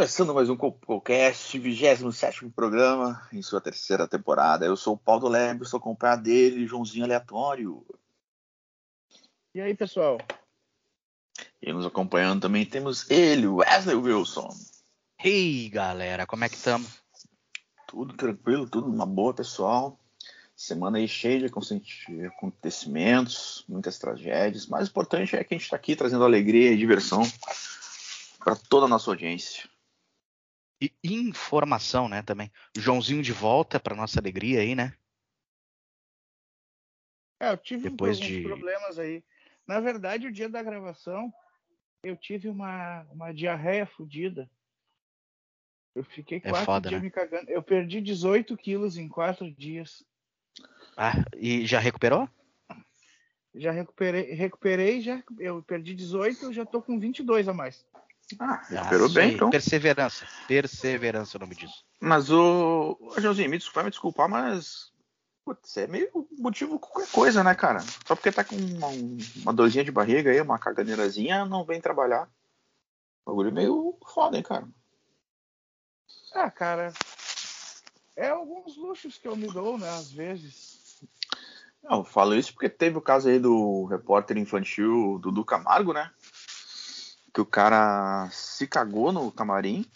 Começando mais um Compocast, 27 programa, em sua terceira temporada. Eu sou o Paulo Lebre, sou acompanhado dele, Joãozinho Aleatório. E aí, pessoal? E nos acompanhando também temos ele, Wesley Wilson. Hey, galera, como é que estamos? Tudo tranquilo, tudo uma boa, pessoal. Semana aí cheia de acontecimentos, muitas tragédias. O mais importante é que a gente está aqui trazendo alegria e diversão para toda a nossa audiência. E informação, né, também. Joãozinho de volta para nossa alegria aí, né? É, eu tive Depois alguns de- problemas aí. Na verdade, o dia da gravação, eu tive uma, uma diarreia fodida. Eu fiquei É quatro foda, dias né? me cagando. Eu perdi 18 quilos em quatro dias. Ah, e já recuperou? Já recuperei, recuperei já. Eu perdi 18, já tô com 22 a mais. Ah, Ah, recuperou isso bem, então. Perseverança. Perseverança é o nome disso. Mas o. Joãozinho, me desculpa, me desculpar, mas. Putz, é meio motivo qualquer coisa, né, cara? Só porque tá com uma, uma dorzinha de barriga aí, uma caganeirazinha, não vem trabalhar. Bagulho meio foda, hein, cara? Ah, cara. É alguns luxos que eu me dou, né? Às vezes. Não, eu falo isso porque teve o caso aí do repórter infantil Dudu Camargo, né? Que o cara se cagou no camarim,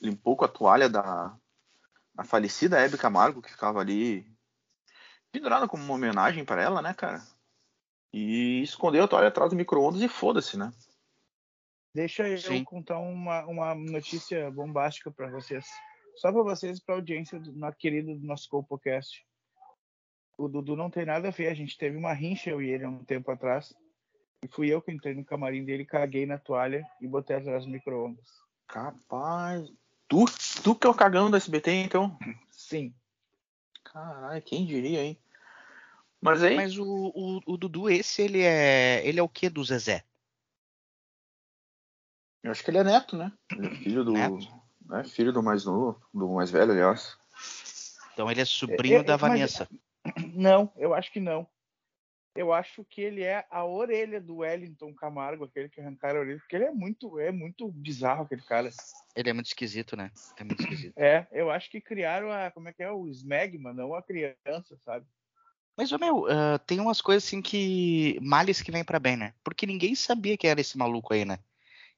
limpou com a toalha da, da falecida Hebe Camargo, que ficava ali pendurada como uma homenagem para ela, né, cara? E escondeu a toalha atrás do micro-ondas e foda-se, né? Deixa eu Sim. contar uma, uma notícia bombástica para vocês. Só para vocês e para a audiência do nosso querido do nosso CoPocast. O Dudu não tem nada a ver. A gente teve uma rincha, eu e ele, há um tempo atrás. E fui eu que entrei no camarim dele, caguei na toalha e botei atrás do micro-ondas. Capaz. Tu, tu que é o cagão do SBT, então? Sim. Caralho, quem diria, hein? Mas aí. Mas o, o, o Dudu, esse, ele é. Ele é o que do Zezé? Eu acho que ele é neto, né? Ele é filho do. Neto? né, filho do mais novo, do mais velho, aliás. Então ele é sobrinho É, é, da mas- Vanessa. Não, eu acho que não. Eu acho que ele é a orelha do Wellington Camargo, aquele que arrancaram a orelha, porque ele é muito, é muito bizarro aquele cara. Ele é muito esquisito, né? É muito esquisito. É, eu acho que criaram a, como é que é, o Smegma, não a criança, sabe? Mas, meu, ah, tem umas coisas assim que. Males que vem pra bem, né? Porque ninguém sabia que era esse maluco aí, né?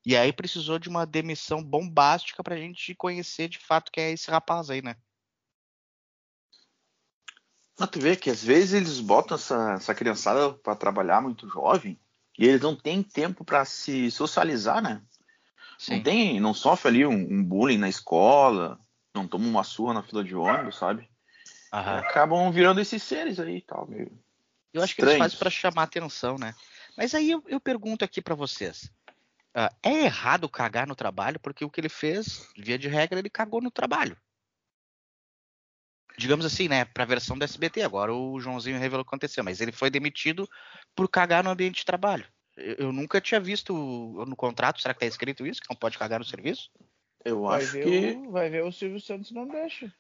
E aí precisou de uma demissão bombástica pra gente conhecer de fato quem é esse rapaz aí, né? Mas tu vê que às vezes eles botam essa, essa criançada pra trabalhar muito jovem e eles não têm tempo pra se socializar, né? Não tem, não sofre ali um, um bullying na escola, não toma uma surra na fila de ônibus, sabe? Aham. acabam virando esses seres aí e tal, meio. Eu acho que eles fazem pra chamar atenção, né? Mas aí eu, eu pergunto aqui pra vocês. ah, é errado cagar no trabalho? Porque o que ele fez, via de regra, ele cagou no trabalho. Digamos assim, né? Pra versão do SBT. Agora o Joãozinho revelou o que aconteceu. Mas ele foi demitido por cagar no ambiente de trabalho. Eu, eu nunca tinha visto no contrato. Será que tá escrito isso? Que não pode cagar no serviço? Eu Vai acho que. o, vai ver o Silvio Santos não deixa.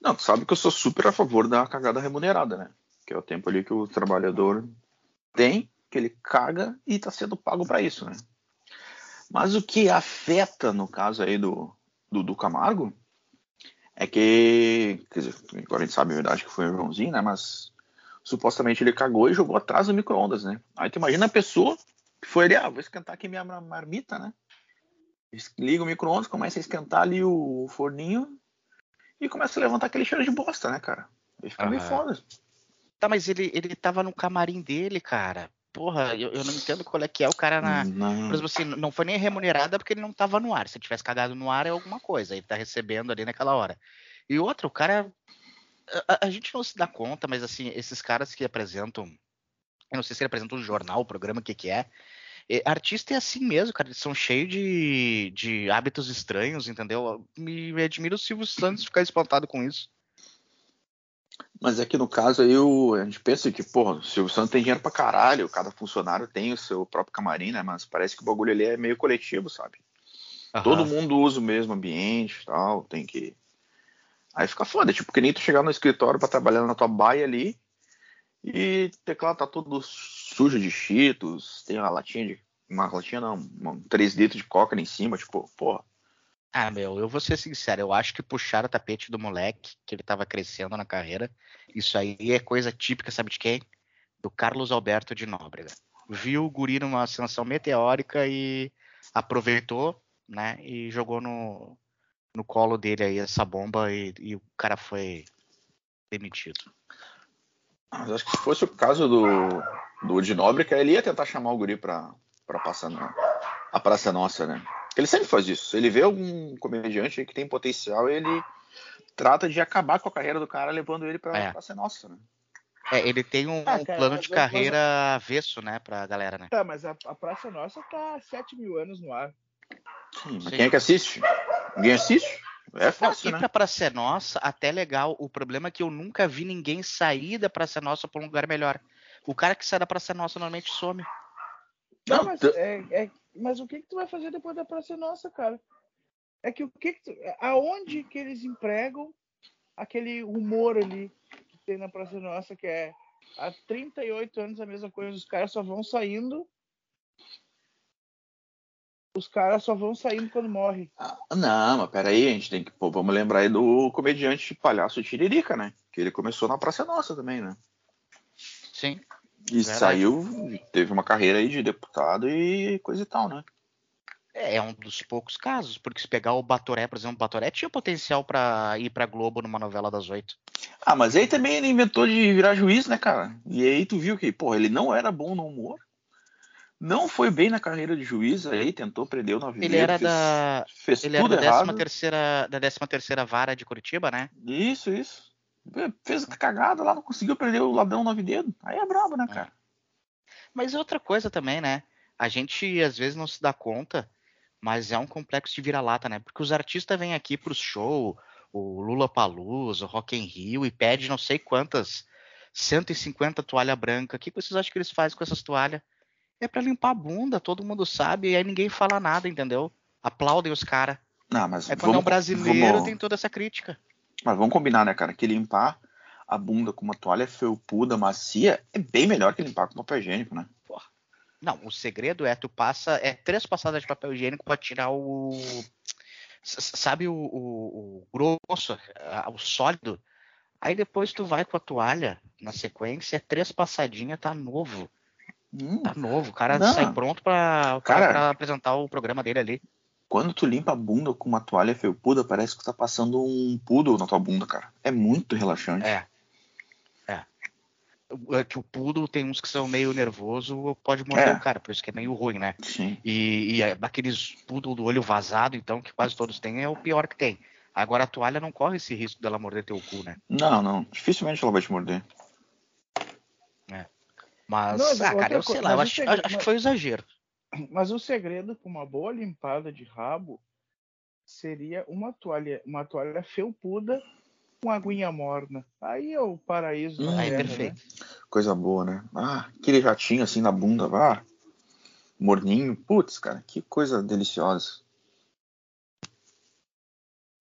Não, tu sabe que eu sou super a favor da cagada remunerada, né? Que é o tempo ali que o trabalhador tem, que ele caga e tá sendo pago pra isso, né? Mas o que afeta, no caso aí do, do, do Camargo, é que, quer dizer, agora a gente sabe a verdade que foi o Joãozinho, né? Mas supostamente ele cagou e jogou atrás do micro-ondas, né? Aí tu imagina a pessoa que foi ali, ah, vou esquentar aqui minha mar- marmita, né? Liga o micro-ondas, começa a esquentar ali o forninho e começa a levantar aquele cheiro de bosta, né, cara? Aí fica meio Aham. foda. Tá, mas ele, ele tava no camarim dele, cara. Porra, eu, eu não entendo qual é que é o cara na. Não. Por exemplo, assim, não foi nem remunerada porque ele não tava no ar. Se ele tivesse cagado no ar é alguma coisa. Ele tá recebendo ali naquela hora. E outra, o cara. A, a- gente não se dá conta, mas assim, esses caras que apresentam. Eu não sei se ele apresenta um jornal, o programa, o que que é. E artista é assim mesmo, cara. Eles são cheios de, de hábitos estranhos, entendeu? Me, me admira o Silvio Santos ficar espantado com isso. Mas é que no caso aí o, a gente pensa que, porra, o Silvio Santos tem dinheiro pra caralho, cada funcionário tem o seu próprio camarim, né? Mas parece que o bagulho ali é meio coletivo, sabe? Aham. Todo mundo usa o mesmo ambiente e tal, tem que. Aí fica foda, tipo, que nem tu chegar no escritório pra trabalhar na tua baia ali e o teclado tá todo sujo de cheetos, tem uma latinha de. Uma latinha não, uma, 3 litros de coca ali em cima, tipo, porra. Ah, meu, eu vou ser sincero, eu acho que puxaram o tapete do moleque, que ele tava crescendo na carreira. Isso aí é coisa típica, sabe de quem? Do Carlos Alberto de Nóbrega. Viu o guri numa ascensão meteórica e aproveitou, né? E jogou no, no colo dele aí essa bomba e, e o cara foi demitido. Mas acho que se fosse o caso do, do de Nóbrega, ele ia tentar chamar o guri pra, pra passar na a Praça Nossa, né? Ele sempre faz isso. Ele vê algum comediante aí que tem potencial, ele trata de acabar com a carreira do cara, levando ele pra É. Praça é Nossa, né? É, ele tem um, Ah, um cara, plano de eu- carreira avesso, né, pra galera, né? Tá, mas a, a Praça Nossa tá há 7 mil anos no ar. Sim, quem é que assiste? Ninguém assiste? É Não, fácil, ir né? pra Praça é Nossa, até legal. O problema é que eu nunca vi ninguém sair da Praça é Nossa pra um lugar melhor. O cara que sai da Praça é Nossa normalmente some. Não, mas, é, é- mas o que que tu vai fazer depois da Praça Nossa, cara? É que o que, que tu, aonde que eles empregam aquele humor ali que tem na Praça Nossa, que é há 38 anos a mesma coisa, os caras só vão saindo. Os caras só vão saindo quando morre. Ah, não, mas peraí, a gente tem que. Pô, vamos lembrar aí do comediante palhaço Tiririca, né? Que ele começou na Praça Nossa também, né? Sim. E Verdade. saiu, teve uma carreira aí de deputado e coisa e tal, né? É um dos poucos casos, porque se pegar o Batoré, por exemplo, o Batoré tinha potencial pra ir pra Globo numa novela das oito. Ah, mas aí também ele inventou de virar juiz, né, cara? E aí tu viu que, porra, ele não era bom no humor. Não foi bem na carreira de juiz, aí tentou prender o nove Ele era fez, da- fez Ele era tudo da errado. 13 terceira, da 13 terceira vara de Curitiba, né? Isso, isso. Fez cagada lá, não conseguiu prender o ladrão nove dedos. Aí é brabo, né, cara? Mas é outra coisa também, né? A gente às vezes não se dá conta, mas é um complexo de vira-lata, né? Porque os artistas vêm aqui pro show, o Lula Palusa, o Rock in Rio, e pede não sei quantas, 150 toalha branca. O que vocês acham que eles fazem com essas toalhas? É pra limpar a bunda, todo mundo sabe, e aí ninguém fala nada, entendeu? Aplaudem os caras. Não, mas É quando é um vamos, brasileiro, vamos- tem toda essa crítica. Mas vamos combinar, né, cara? Que limpar a bunda com uma toalha felpuda, macia, é bem melhor que limpar com papel higiênico, né? Não, o segredo é tu passa é três passadas de papel higiênico pra tirar o sabe o, o- o grosso, o sólido. Aí depois tu vai com a toalha na sequência, é três passadinhas, tá novo, Hum, tá novo. O cara Não. sai pronto pra apresentar o programa dele ali. Quando tu limpa a bunda com uma toalha felpuda, parece que tu tá passando um poodle na tua bunda, cara. É muito relaxante. É. É. É que o pudo tem uns que são meio nervoso, pode morder É. o cara, por isso que é meio ruim, né? Sim. E, e é aqueles poodle do olho vazado, então, que quase todos têm, é o pior que tem. Agora a toalha não corre esse risco dela morder teu cu, né? Não, não. Dificilmente ela vai te morder. Mas, Não, mas ah, cara, eu sei lá, eu acho, que foi um exagero. Mas o segredo com uma boa limpada de rabo seria uma toalha, uma toalha felpuda com aguinha morna. Aí é o paraíso Hum, Aí, terra, perfeito. né? Coisa boa, né? Ah, aquele jatinho assim na bunda, vá. Morninho. Putz, cara, que coisa deliciosa.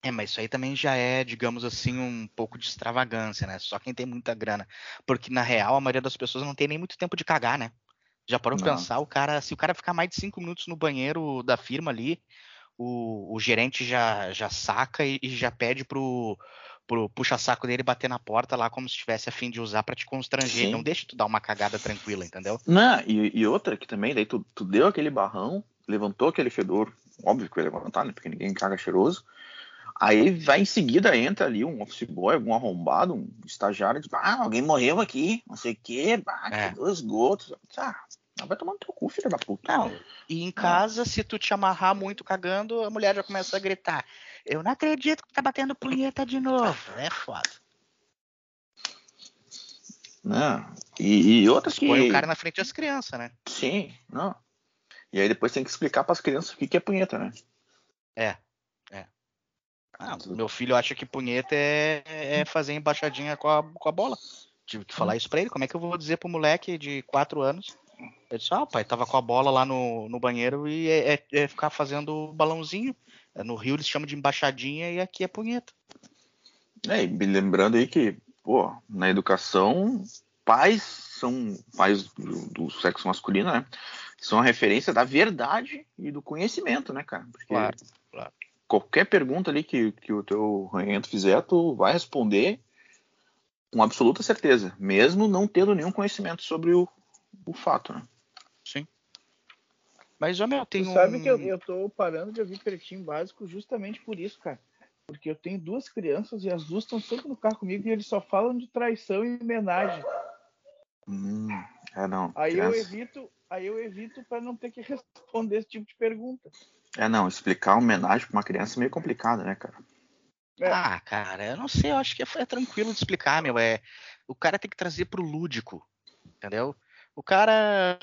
É, mas isso aí também já é, digamos assim, um pouco de extravagância, né? Só quem tem muita grana. Porque, na real, a maioria das pessoas não tem nem muito tempo de cagar, né? Já parou pra pensar, o cara, se o cara ficar mais de cinco minutos no banheiro da firma ali, o, o gerente já, já saca e, e já pede pro, pro puxa-saco dele bater na porta lá como se estivesse a fim de usar pra te constranger. Sim. Não deixa tu dar uma cagada tranquila, entendeu? Não, e, e outra que também, daí tu, tu deu aquele barrão, levantou aquele fedor, óbvio que vai levantar, né? Porque ninguém caga cheiroso. Aí vai em seguida, entra ali um office boy, algum arrombado, um estagiário, diz, ah, alguém morreu aqui, não sei o quê, bah, É. que dois gotos. Ah, vai tomar no teu cu, filho da puta. Não. E em casa, se tu te amarrar muito cagando, a mulher já começa a gritar. Eu não acredito que tá batendo punheta de novo. É foda. Não. E, e outra que... Põe o cara na frente das crianças, né? Sim, não. E aí depois tem que explicar para as crianças o que, que é punheta, né? É. Ah, meu filho acha que punheta é, é fazer embaixadinha com a, com a bola. Tive que falar isso pra ele. Como é que eu vou dizer pro moleque de 4 anos? Ele disse, ah, o pai tava com a bola lá no, no banheiro e é, é, é ficar fazendo balãozinho. No Rio eles chamam de embaixadinha e aqui é punheta. É, e me lembrando aí que, pô, na educação, pais são pais do, do sexo masculino, né? São a referência da verdade e do conhecimento, né, cara? Porque claro. Qualquer pergunta ali que, que o teu ranhento fizer, tu vai responder com absoluta certeza, mesmo não tendo nenhum conhecimento sobre o, o fato, né? Sim. Mas, ó, meu, tem Tu um... sabe que eu, eu tô parando de ouvir Pretinho Básico justamente por isso, cara. Porque eu tenho duas crianças e as duas estão sempre no carro comigo e eles só falam de traição e homenagem. Hum, é não. Aí eu criança- evito, aí eu evito para não ter que responder esse tipo de pergunta. É não, explicar homenagem pra uma criança é meio complicado, né, cara? É. Ah, cara, eu não sei, eu acho que é, é tranquilo de explicar, meu. É, o cara tem que trazer pro lúdico, entendeu? O cara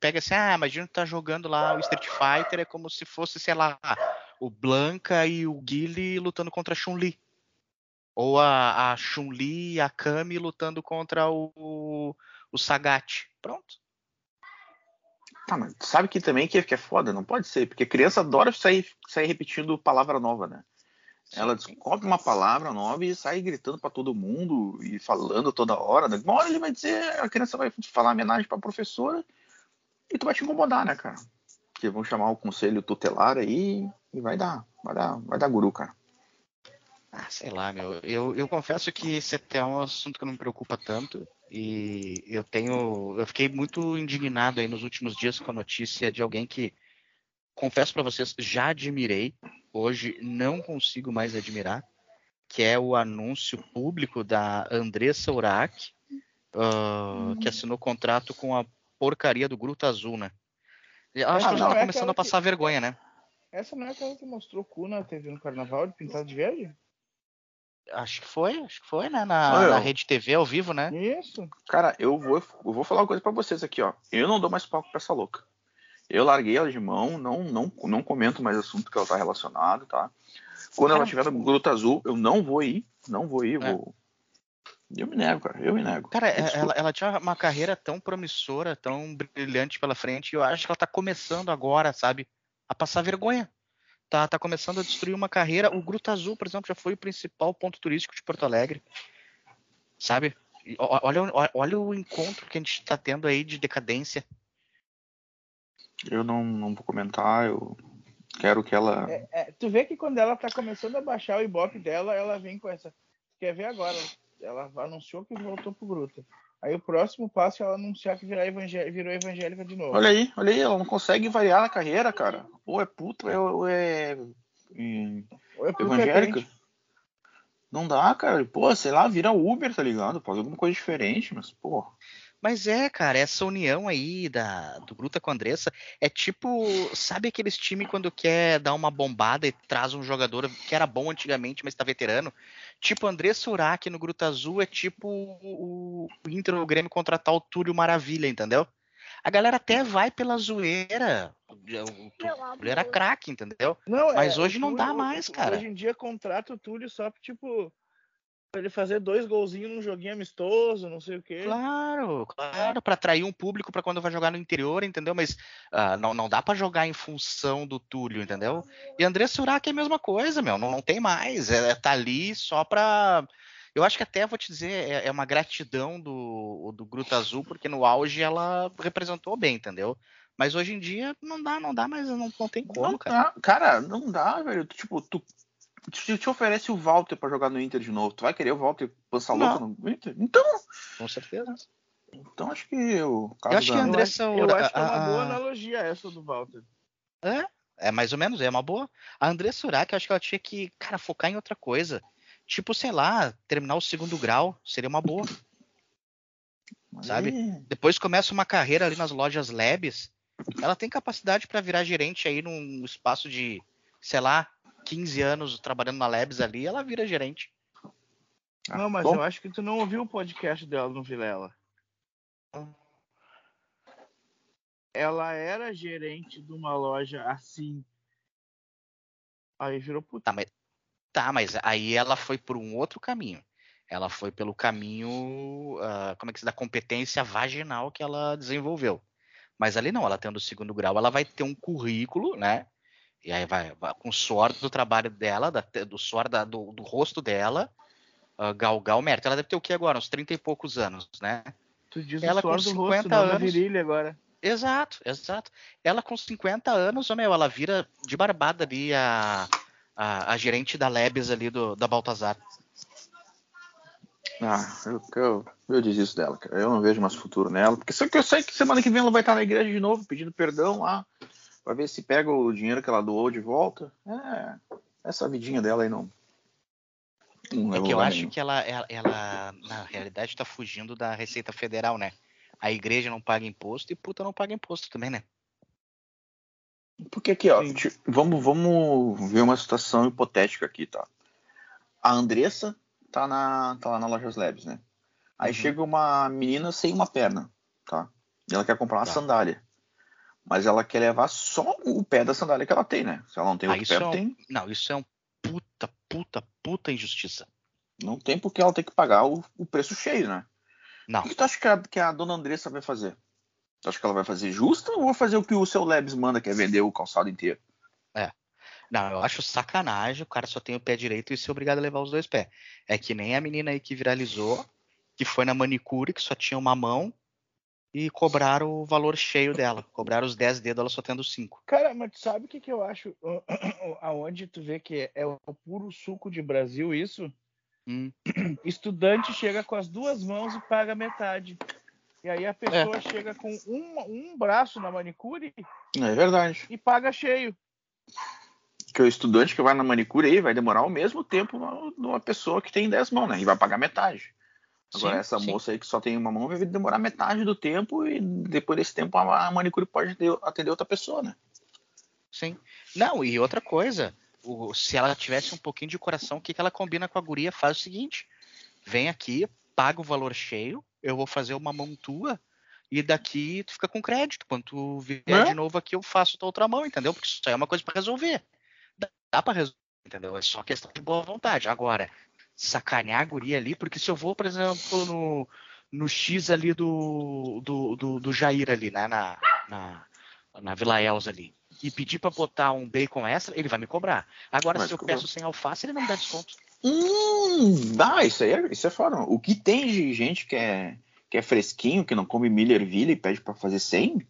pega assim, ah, imagina que tá jogando lá o Street Fighter, é como se fosse, sei lá, o Blanca e o Guile lutando contra a Chun-Li. Ou a, a Chun-Li e a Kami lutando contra o, o Sagat. Pronto. Tá, mas sabe que também que, que é foda, não pode ser, porque criança adora sair, sair repetindo palavra nova, né? Ela descobre uma palavra nova e sai gritando pra todo mundo e falando toda hora. Né? Uma hora ele vai dizer, a criança vai falar homenagem pra professora e tu vai te incomodar, né, cara? Que vão chamar o conselho tutelar aí e vai dar, vai dar, vai dar guru, cara. Ah, sei lá, meu. Eu, eu confesso que esse até é um assunto que não me preocupa tanto. E eu tenho. Eu fiquei muito indignado aí nos últimos dias com a notícia de alguém que, confesso pra vocês, já admirei. Hoje não consigo mais admirar. Que é o anúncio público da Andressa Urach, ah, que assinou contrato com a porcaria do Gruta Azul, né? Eu acho Ah, que já tá é começando a passar vergonha, né? Essa não é aquela que mostrou o cu na TV no carnaval de pintado de verde? Acho que foi, acho que foi, né? Na, na Rede TV ao vivo, né? Isso. Cara, eu vou, eu vou falar uma coisa pra vocês aqui, ó. Eu não dou mais palco pra essa louca. Eu larguei ela de mão, não, não, não comento mais assunto que ela tá relacionado, tá? Quando ela tiver no Gruta Azul, eu não vou ir, não vou ir, É. vou. Eu me nego, cara, eu me nego. Cara, ela, ela tinha uma carreira tão promissora, tão brilhante pela frente, e eu acho que ela tá começando agora, sabe? A passar vergonha. Tá, tá começando a destruir uma carreira. O Gruta Azul, por exemplo, já foi o principal ponto turístico de Porto Alegre. Sabe? Olha, o- olha o encontro que a gente tá tendo aí de decadência. Eu não, não vou comentar, eu quero que ela. É, é, tu vê que quando ela tá começando a baixar o ibope dela, ela vem com essa. Quer ver agora? Ela anunciou que voltou pro Gruta. Aí o próximo passo é ela anunciar que virar evangé- virou evangélica de novo. Olha aí, olha aí, ela não consegue variar na carreira, cara. Ou é puta, ou é. Ou é porque é evangélica. Não dá, cara. Pô, sei lá, vira Uber, tá ligado? Faz alguma coisa diferente, mas, pô. Mas é, cara, essa união aí da, do Gruta com a Andressa é tipo, sabe aqueles times quando quer dar uma bombada e traz um jogador que era bom antigamente, mas tá veterano? Tipo, Andressa Urach no Gruta Azul é tipo o, o Inter ou o Grêmio contratar o Túlio Maravilha, entendeu? A galera até vai pela zoeira. O Túlio era craque, entendeu? Não, Mas é, hoje o não dá Túlio- mais, cara. Hoje em dia contrata o Túlio só pra, tipo, pra ele fazer dois golzinhos num joguinho amistoso, não sei o quê. Claro, claro, para atrair um público para quando vai jogar no interior, entendeu? Mas ah, não, não dá para jogar em função do Túlio, entendeu? E André Surak é a mesma coisa, meu, não, não tem mais, é, tá ali só pra. Eu acho que até vou te dizer, é, é uma gratidão do, do Gruta Azul, porque no auge ela representou bem, entendeu? Mas hoje em dia não dá, não dá, mas não, não tem como, Não cara. dá, cara, não dá, velho. Tipo, tu te, te oferece o Walter pra jogar no Inter de novo. Tu vai querer o Walter pança louca no Inter? Então, Com certeza. então acho que o caso Eu acho que da- Eu Andressa acho, eu acho que é uma a- boa a- analogia essa do Walter. É, é mais ou menos, é uma boa. A André Surak, eu acho que ela tinha que, cara, focar em outra coisa. Tipo, sei lá, terminar o segundo grau seria uma boa. sabe? Depois começa uma carreira ali nas lojas Labs. Ela tem capacidade para virar gerente aí num espaço de, sei lá, 15 anos trabalhando na Labs ali, ela vira gerente. ah, não, mas bom, eu acho que tu não ouviu o podcast dela no Vilela. ela era gerente de uma loja assim. Aí virou puta. Tá, mas, tá, mas aí ela foi por um outro caminho. Ela foi pelo caminho, uh, como é que se dá, competência vaginal que ela desenvolveu. Mas ali não, ela tendo o segundo grau, ela vai ter um currículo, né? E aí vai, vai com o suor do trabalho dela, da, do suor da, do, do, rosto dela, uh, galgar o mérito. Ela deve ter o que agora? Uns 30 e poucos anos, né? Tu diz ela o suor com do 50 rosto, não anos. virilha agora. Exato, exato. Ela com 50 anos, meu, ela vira de barbada ali a, a, a gerente da Lebes ali do, da Baltazar. Ah, eu, eu, eu desisto dela, cara. Eu não vejo mais futuro nela. Porque só que eu sei que semana que vem ela vai estar na igreja de novo, pedindo perdão lá. Vai ver se pega o dinheiro que ela doou de volta. É, essa vidinha dela aí não. não É que eu acho nenhum. que ela, ela, ela, na realidade, está fugindo da Receita Federal, né? A igreja não paga imposto e puta não paga imposto também, né? Porque aqui, ó, ti- vamos, vamos ver uma situação hipotética aqui, tá? A Andressa tá, na, tá lá na Lojas Labs, né? Aí Uhum. chega uma menina sem uma perna, tá? E ela quer comprar uma Tá. sandália. Mas ela quer levar só o pé da sandália que ela tem, né? Se ela não tem Ah, outro pé, é um- tem, Não, isso é um puta, puta, puta injustiça. não tem porque ela tem que pagar o, o preço cheio, né? Não. O que tu acha que a, que a dona Andressa vai fazer? Tu acha que ela vai fazer justa ou vai fazer o que o seu Labs manda, que é vender o calçado inteiro? Não, eu acho sacanagem, o cara só tem o pé direito e ser obrigado a levar os dois pés. É que nem a menina aí que viralizou, que foi na manicure, que só tinha uma mão, e cobraram o valor cheio dela. Cobraram os 10 dedos, ela só tendo 5. Cara, mas tu sabe o que, que eu acho? Aonde tu vê que é o puro suco de Brasil isso? Hum, Estudante chega com as duas mãos e paga metade. E aí a pessoa chega com um, um braço na manicure É verdade. e paga cheio. que o estudante que vai na manicure aí vai demorar o mesmo tempo na- numa pessoa que tem 10 mãos, né? E vai pagar metade. Agora, Sim, essa sim. moça aí que só tem uma mão vai demorar metade do tempo e depois desse tempo a manicure pode atender- atender outra pessoa, né? sim. Não, e outra coisa, o- se ela tivesse um pouquinho de coração, o que, que ela combina com a guria? Faz o seguinte: vem aqui, paga o valor cheio, eu vou fazer uma mão tua. E daqui tu fica com crédito. Quando tu vier Né? de novo aqui, eu faço tua outra mão, entendeu? Porque isso aí é uma coisa pra resolver. Dá, dá pra resolver, entendeu? É só questão de boa vontade. Agora, sacanear a guria ali, porque se eu vou, por exemplo, no, no X ali do, do, do, do Jair ali, né? Na, na, na Vila Elza ali. E pedir pra botar um bacon extra, ele vai me cobrar. Agora, Vai se eu peço sem alface, ele não me dá desconto. Hum, dá, isso aí é, isso é foda. O que tem de gente que é, que é fresquinho, que não come Millerville e pede pra fazer 100,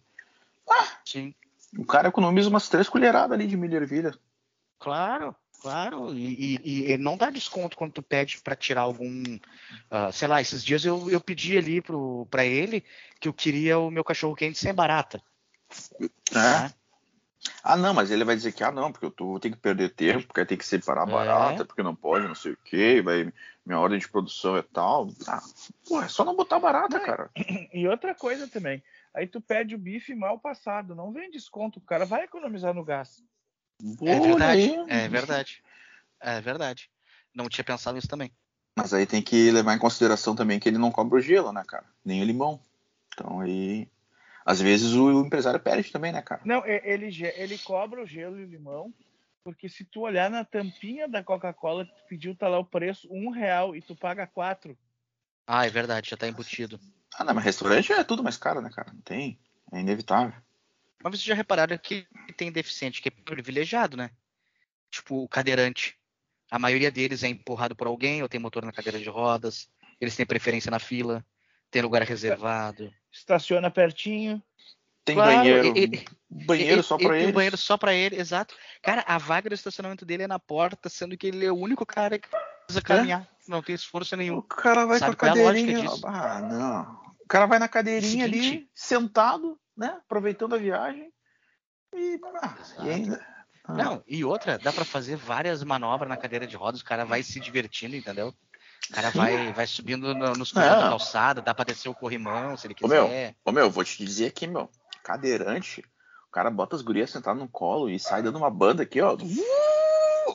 Sim. o cara economiza umas três colheradas ali de Millerville. Claro, claro. E, e- e não dá desconto quando tu pede pra tirar algum. ah, sei lá, esses dias eu, eu pedi ali pro, pra ele que eu queria o meu cachorro quente sem barata. né? né? Ah, não, mas ele vai dizer que, ah, não, porque eu tô, ter que perder tempo, porque tem que separar É. barata, porque não pode, não sei o quê, vai, minha ordem de produção é tal. Ah, pô, é só não botar barata, cara. E outra coisa também. Aí tu pede o bife mal passado. Não vem desconto. O cara vai economizar no gás. É Olha verdade, aí. é verdade. É verdade. Não tinha pensado nisso também. Mas aí tem que levar em consideração também que ele não cobra o gelo, né, cara? Nem o limão. Então aí. Às vezes o empresário perde também, né, cara? Não, e- ele, ele cobra o gelo e o limão. Porque se tu olhar na tampinha da Coca-Cola que tu pediu, tá lá o preço um real e tu paga quatro. Ah, é verdade, já tá embutido. Ah, não, mas restaurante é tudo mais caro, né, cara? Não tem. É inevitável. Mas vocês já repararam que tem deficiente que é privilegiado, né? Tipo, o cadeirante. A maioria deles é empurrado por alguém ou tem motor na cadeira de rodas. Eles têm preferência na fila, tem lugar reservado. Estaciona pertinho. Tem Claro, banheiro. e- banheiro E- só pra tem ele. um banheiro só pra ele, exato. Cara, a vaga do estacionamento dele é na porta, sendo que ele é o único cara que precisa caminhar. Não tem esforço O nenhum. cara vai Sabe com a é cadeirinha. disso? Ah, não. O cara vai na cadeirinha ali, Seguinte. sentado, né? Aproveitando a viagem. E, ah, e ainda. Ah, Não, e outra, dá pra fazer várias manobras na cadeira de rodas, o cara vai se divertindo, entendeu? O cara Sim. vai, vai subindo no- nos corredores da calçada, dá pra descer o corrimão se ele Ô, meu, quiser. Ô, meu, vou te dizer aqui, meu. Cadeirante, o cara bota as gurias sentadas no colo e sai dando uma banda aqui, ó.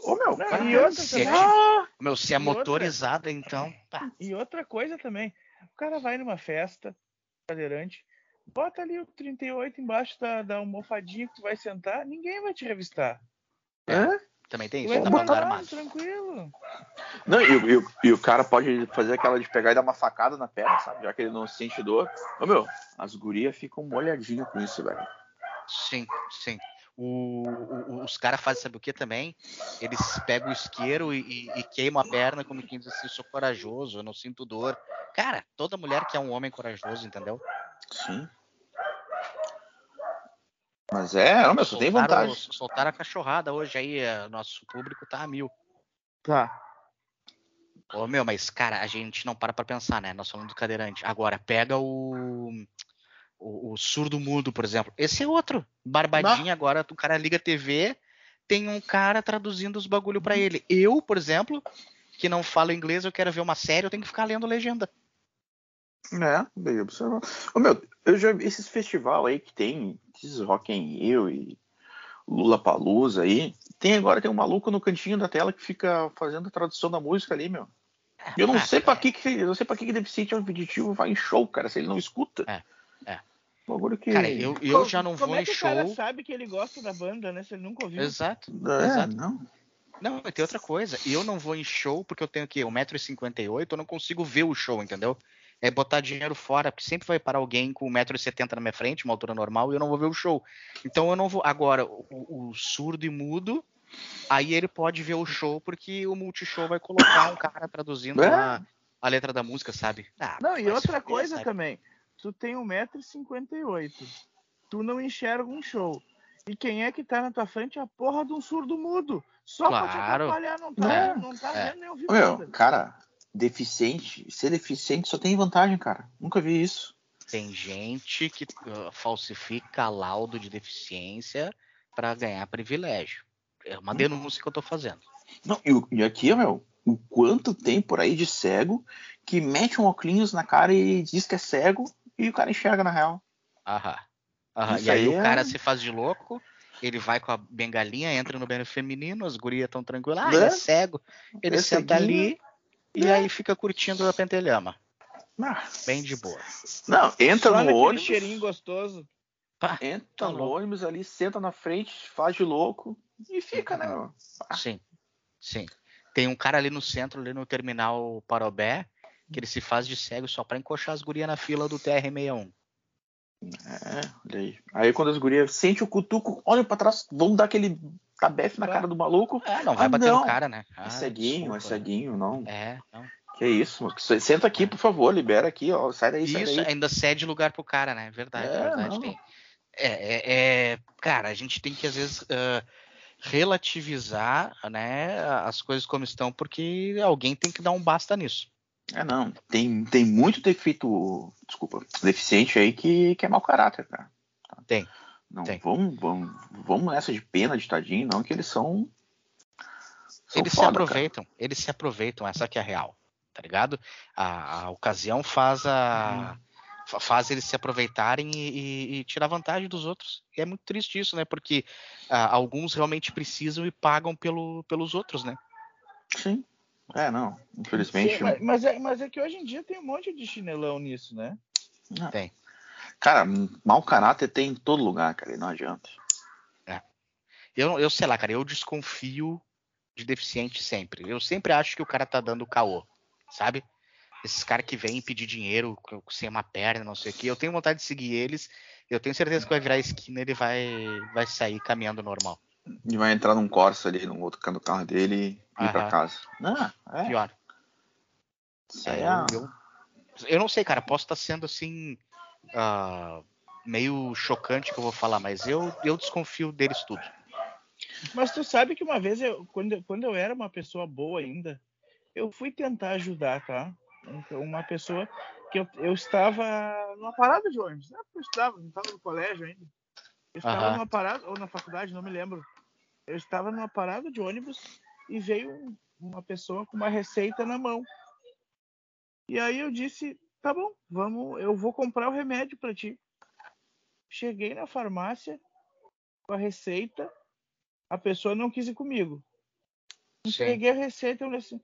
Ô, meu, Não, cara, e outra se é ah, Meu, se é E outra? motorizada, então. pá. E outra coisa também. O cara vai numa festa, cadeirante, Bota ali o 38 embaixo da, da almofadinha que tu vai sentar, ninguém vai te revistar. É? Também tem isso, vai tá mandando armado. tranquilo. Não, e, o- e o- e o cara pode fazer aquela de pegar e dar uma facada na perna, sabe? Já que ele não sente dor. Ô, meu, as gurias ficam molhadinhas com isso, velho. Sim, sim. O- o- os caras fazem, sabe o que também? Eles pegam o isqueiro e, e- e queimam a perna como quem diz assim, sou corajoso, eu não sinto dor. Cara, toda mulher quer um homem corajoso, entendeu? Sim. Mas é, não, meu, só tem Soltaram- vantagem. Soltaram a cachorrada hoje aí, eh, nosso público tá a mil. Tá. Ô, meu, mas, cara, a gente não para pra pensar, né? Nós falamos do cadeirante. Agora, pega o, o, o surdo mudo, por exemplo. Esse é outro. Barbadinha agora, o cara liga a TV, tem um cara traduzindo os bagulho pra ele. Eu, por exemplo, que não falo inglês, eu quero ver uma série, eu tenho que ficar lendo legenda. É, bem observado. Ô, meu, eu já vi esses festival aí que tem, esses Rock in Rio e Lula Palusa aí. Tem agora, tem um maluco no cantinho da tela que fica fazendo a tradução da música ali, meu. E eu não Ah, sei pra que, que eu não sei pra que, que deficiente auditivo vai em show, cara, se ele não escuta. É, é. Bagulho que. Cara, eu, eu Como- já não Como vou é em que o cara show. sabe que ele gosta da banda, né? Se ele nunca ouviu. Exato. É, exato. não. Não, mas tem outra coisa. Eu não vou em show porque eu tenho o quê? 1,58m, eu não consigo ver o show, entendeu? É botar dinheiro fora, porque sempre vai parar alguém com 1,70m na minha frente, uma altura normal, e eu não vou ver o show. Então eu não vou. Agora, o, o surdo e mudo, aí ele pode ver o show, porque o Multishow vai colocar um cara traduzindo É. lá a letra da música, sabe? Ah, Não, e outra coisa sabe? também. Tu tem 1,58m. Tu não enxerga um show. E quem é que tá na tua frente é a porra de um surdo mudo. Só pra te Claro. atrapalhar, não tá, É, não tá é. vendo nem ouvindo Meu, nada. cara, deficiente, ser deficiente só tem vantagem, cara. Nunca vi isso. Tem gente que uh, falsifica laudo de deficiência para ganhar privilégio. É uma denúncia que eu tô fazendo. Não, e, e aqui, meu, o quanto tem por aí de cego que mete um óculos na cara e diz que é cego e o cara enxerga na real. Aham. Aham. E aí, aí o é- cara se faz de louco, ele vai com a bengalinha, entra no banheiro feminino, as gurias tão tranquilas. Ah, Né? ele é cego. Ele É senta ali e Né? aí fica curtindo a pentelhama. Ah, Bem de boa. Não, entra Só no ônibus, cheirinho gostoso. Pá, entra Tá no louco. ônibus ali, senta na frente, faz de louco e fica, né, sim, sim. Tem um cara ali no centro, ali no terminal Parobé, que ele se faz de cego só pra encoxar as gurias na fila do TR-61. É, olha aí. Aí quando as gurias sentem o cutuco, olham pra trás, vão dar aquele tabefe na cara do maluco. É, não vai Ah, bater não. no cara, né? É Ah, ceguinho, é desculpa. ceguinho, não. É, não. Que isso, mano. Senta aqui, por favor, libera aqui, ó. Sai daí, sai Isso, daí. ainda cede lugar pro cara, né? Verdade, É, verdade. Tem. É, é, é, cara, a gente tem que às vezes ah, relativizar, né, as coisas como estão, porque alguém tem que dar um basta nisso. É, não. Tem, tem muito defeito, desculpa, deficiente aí que, que é mau caráter, cara. Tem, Não, tem. Vamos, vamos, vamos nessa de pena, de tadinho, não, que eles são. são eles se foda, cara. aproveitam, eles se aproveitam, essa que é a real, tá ligado? A, a ocasião faz a fa- faz eles se aproveitarem e, e- e tirar vantagem dos outros. E é muito triste isso, né? Porque ah, alguns realmente precisam e pagam pelo, pelos outros, né? Sim. É, não. Infelizmente. Sim, mas, mas é, mas é que hoje em dia tem um monte de chinelão nisso, né? Cara, mau caráter tem em todo lugar, cara, e não adianta. Eu, eu sei lá, cara, eu desconfio de deficiente sempre. Eu sempre acho que o cara tá dando caô, sabe? Esses caras que vêm pedir dinheiro com- sem uma perna, não sei o quê. Eu tenho vontade de seguir eles. Eu tenho certeza que vai virar esquina e ele vai, vai sair caminhando normal. E vai entrar num Corsa ali, num outro canto do carro dele e ir pra casa. Não, é. Pior. Isso É, aí eu, é- eu, eu não sei, cara. Posso estar sendo assim. ah, meio chocante que eu vou falar, mas eu, eu desconfio deles tudo. Mas tu sabe que uma vez, eu, quando, eu- quando eu era uma pessoa boa ainda, eu fui tentar ajudar, tá? Então, uma pessoa que eu, eu estava numa parada de ônibus. Né? Eu estava, não estava no colégio ainda. Eu estava Aham. numa parada, ou na faculdade, não me lembro. Eu estava numa parada de ônibus e veio um- uma pessoa com uma receita na mão. E aí eu disse, tá bom, vamos, eu vou comprar o remédio para ti. Cheguei na farmácia com a receita, a pessoa não quis ir comigo. Entreguei a receita, eu falei assim,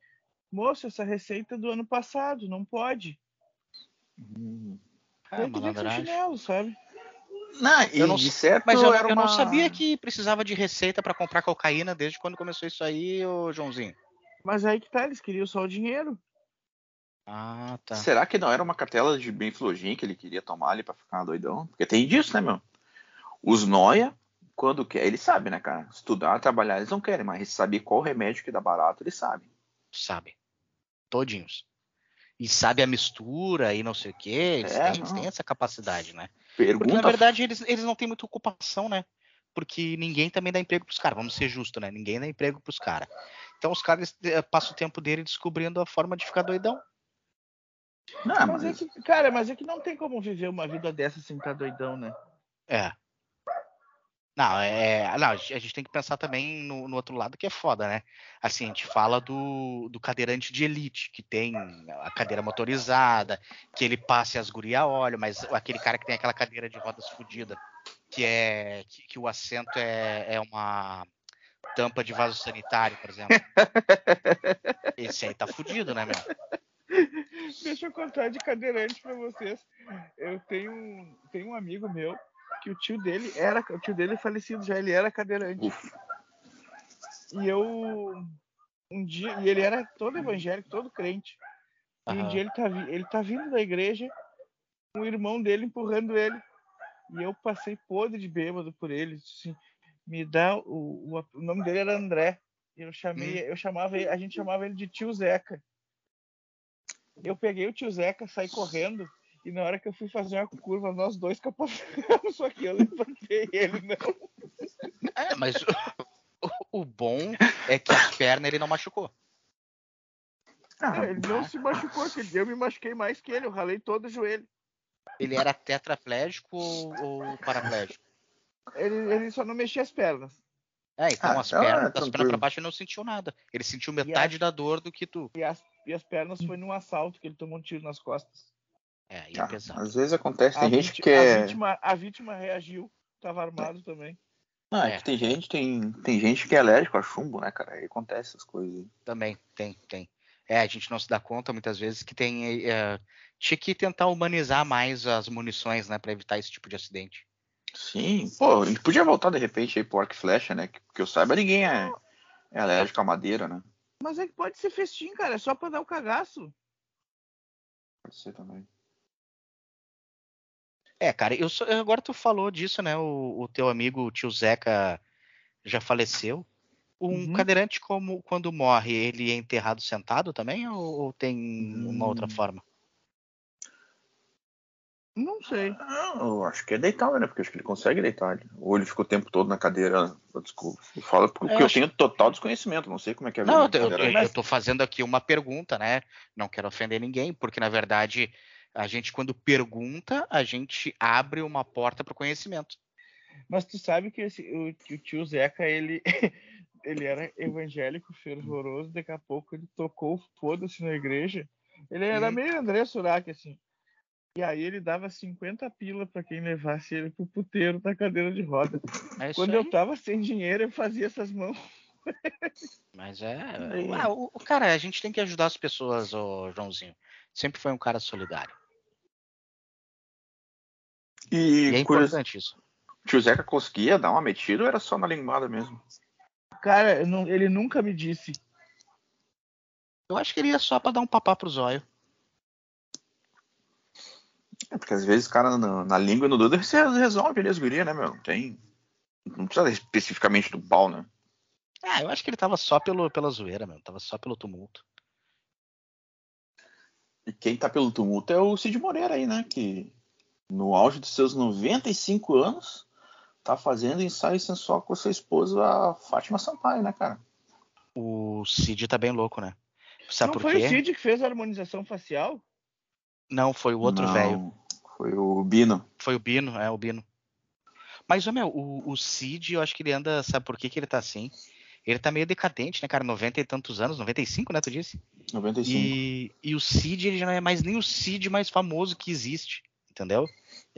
moça, essa receita é do ano passado, não pode. Hum. Ah, eu podia que malandragem. chinelo, sabe? Não, Eu não- de certo Mas eu, era eu não uma- sabia que precisava de receita pra comprar cocaína desde quando começou isso aí, ô Joãozinho. Mas aí que tá, eles queriam só o dinheiro. Ah, tá. Será que não era uma cartela de benflogin que ele queria tomar ali pra ficar doidão? Porque tem disso, né, meu? Os noia, quando quer, eles sabem, né, cara? Estudar, trabalhar, eles não querem, mas saber qual remédio que dá barato, eles sabem. Sabe. Todinhos. E sabe a mistura e não sei o quê. Eles, É, têm, eles não. têm essa capacidade, né? Porque, na Pergunta verdade, eles, eles não têm muita ocupação, né? Porque ninguém também dá emprego pros caras. Vamos ser justos, né? Ninguém dá emprego pros caras. Então os caras eh, passam o tempo dele descobrindo a forma de ficar doidão. Não, mas, mas, é que, cara, mas é que não tem como viver uma vida dessa sem estar doidão, né? É. Não, é, não, a gente a tem que pensar também no, no outro lado que é foda, né? Assim, a gente fala do, do cadeirante de elite, que tem a cadeira motorizada, que ele passa e as guria olham, mas aquele cara que tem aquela cadeira de rodas fodida, que é que, que o assento é, é uma tampa de vaso sanitário, por exemplo. Esse aí tá fudido, né, meu? Deixa eu contar de cadeirante pra vocês. Eu tenho, tenho um amigo meu que o tio dele era, o tio dele é falecido já, ele era cadeirante. E eu um dia, e ele era todo evangélico, todo crente. E um dia ele tá, ele tá vindo da igreja, o irmão dele empurrando ele. E eu passei podre de bêbado por ele, assim, me dá o, o, o nome dele era André. Eu chamei, eu chamava, ele- a gente chamava ele de tio Zeca. Eu peguei o tio Zeca, saí correndo e na hora que eu fui fazer uma curva, nós dois capotamos, só que eu levantei ele não. É, mas o, o bom é que as pernas ele não machucou. ah, Ele não se machucou, aquele dia eu me machuquei mais que ele, eu ralei todo o joelho. Ele era tetraplégico ou, ou paraplégico? Ele, ele só não mexia as pernas. É, então Ah, as então é pernas, das pernas pra baixo ele não sentiu nada. Ele sentiu metade da dor do que tu. E as, e as pernas foi num assalto que ele tomou um tiro nas costas. É, aí é ah, pesado. às vezes acontece, tem a, gente víti- que a é. vítima, a vítima reagiu, tava armado também. Não, é É. que tem gente, tem, tem gente que é alérgico a chumbo, né, cara? Aí acontece essas coisas. Também, tem, tem. É, a gente não se dá conta muitas vezes que tem. é, tinha que tentar humanizar mais as munições, né, pra evitar esse tipo de acidente. Sim, pô, a gente podia voltar de repente aí pro arco e flecha, né? Que, que eu saiba, ninguém é, é alérgico à madeira, né? Mas é que pode ser festim, cara, é só pra dar o cagaço. Pode ser também. É, cara, eu sou- agora tu falou disso, né? O, o teu amigo, o tio Zeca, já faleceu. Um Uhum. cadeirante, como quando morre, ele é enterrado sentado também ou, ou tem uma outra Hum. forma? Não sei. Não, eu acho que é deitado, né? Porque eu acho que ele consegue deitar. ali. Ou ele ficou o tempo todo na cadeira. Desculpa. Eu falo porque Eu eu, acho- tenho total desconhecimento. Não sei como é que é a Não, eu, eu, eu tô fazendo aqui uma pergunta, né? Não quero ofender ninguém, porque na verdade a gente quando pergunta, a gente abre uma porta para o conhecimento. Mas tu sabe que esse, o, que o tio Zeca, ele, ele era evangélico fervoroso, daqui a pouco ele tocou o foda-se na igreja. Ele era Uhum. meio André Surak, assim. E aí ele dava 50 pila pra quem levasse ele pro puteiro da cadeira de roda. É Quando aí. eu tava sem dinheiro, eu fazia essas mãos. Mas é. Ah, o, o cara, a gente tem que ajudar as pessoas, ô Joãozinho. Sempre foi um cara solidário. E, E é curios- importante isso. o tio Zeca conseguia dar uma metida ou era só na linguada mesmo? Cara, não- ele nunca me disse. Eu acho que ele ia só pra dar um papá pro zóio. É, porque às vezes o cara na, na língua e no dedo você resolve ali as gurias, né, meu? Não tem. Não precisa especificamente do pau, né? Ah, eu acho que ele tava só pelo, pela zoeira, meu. Tava só pelo tumulto. E quem tá pelo tumulto é o Cid Moreira aí, né? Que no auge dos seus 95 anos tá fazendo ensaio sensual com a sua esposa, a Fátima Sampaio, né, cara? O Cid tá bem louco, né? Sabe não por foi quê? o Cid que fez a harmonização facial? Não, foi o outro Não, velho. Foi o Bino. Foi o Bino, é o Bino. Mas, ô, meu, o, o Cid, eu acho que ele anda. Sabe por que, que ele tá assim? Ele tá meio decadente, né, cara? 90 e tantos anos, 95, né, tu disse? 95. E, e o Cid, ele já não é mais nem o Cid mais famoso que existe, entendeu?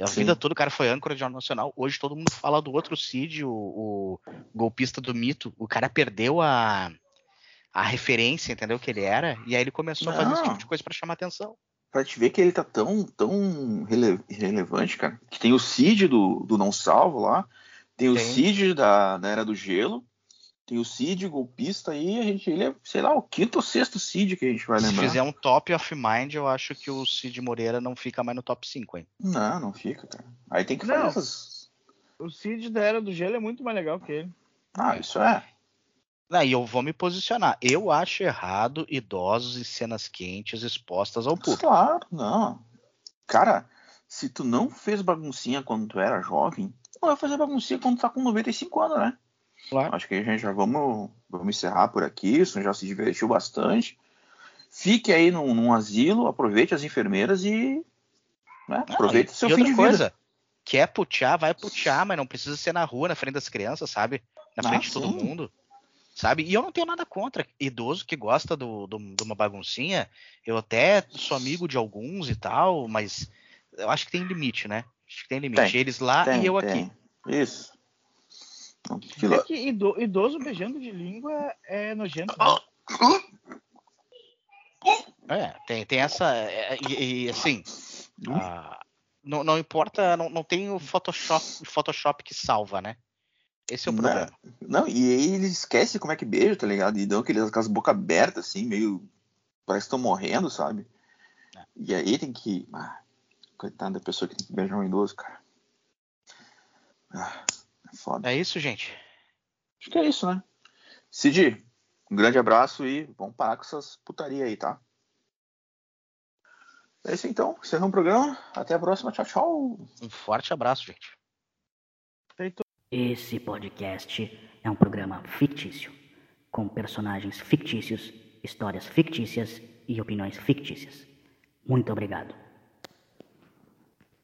A Sim. vida toda o cara foi âncora de Jornal Nacional. Hoje todo mundo fala do outro Cid, o, o golpista do mito. O cara perdeu a, a referência, entendeu? Que ele era. E aí ele começou a fazer esse Não. tipo de coisa pra chamar atenção. pra te ver que ele tá tão, tão rele- relevante, cara, que tem o Cid do, do Não Salvo lá, tem o. Cid da, da Era do Gelo, tem o Cid golpista aí, a gente, ele é, sei lá, o quinto ou sexto Cid que a gente vai Se lembrar. fizer um top of mind, eu acho que o Cid Moreira não fica mais no top 5, hein? Não, não fica, cara. Aí tem que Não. fazer essas... O Cid da Era do Gelo é muito mais legal que ele. Ah, isso é. Não, e eu vou me posicionar. Eu acho errado idosos em cenas quentes expostas ao público. Claro, não. Cara, se tu não fez baguncinha quando tu era jovem, tu vai fazer baguncinha quando tu tá com 95 anos, né? Claro. Acho que a gente já vamos, vamos encerrar por aqui. Isso já se divertiu bastante. Fique aí num, num asilo, aproveite as enfermeiras e. Né, Ah, aproveite e- seu e fim outra de vida. coisa, quer putear, vai putear, mas não precisa ser na rua, na frente das crianças, sabe? Na Ah, frente de todo sim. mundo. Sabe? E eu não tenho nada contra idoso que gosta do, do- de uma baguncinha. Eu até sou amigo de alguns e tal, mas eu acho que tem limite, né? Acho que tem limite. Tem, Eles lá Tem, e eu tem. aqui. Isso. Aquilo- É que ido- idoso beijando de língua é nojento. né? É, tem, tem essa. é, e, e, assim, ah, não, não importa, não, não tem o Photoshop, Photoshop que salva, né? Esse é o problema. Não, e aí eles esquecem como é que beija, tá ligado? E dão aqueles, aquelas boca abertas, assim, meio. Parece que estão morrendo, sabe? É. E aí tem que. Ah, coitada da pessoa que tem que beijar um idoso, cara. Ah, é foda. É isso, gente. Acho que é isso, né? Cid, um grande abraço e vamos parar com essas putaria aí, tá? É isso então. Encerramos o programa. Até a próxima. Tchau, tchau. Um forte abraço, gente. Esse podcast é um programa fictício, com personagens fictícios, histórias fictícias e opiniões fictícias. Muito obrigado.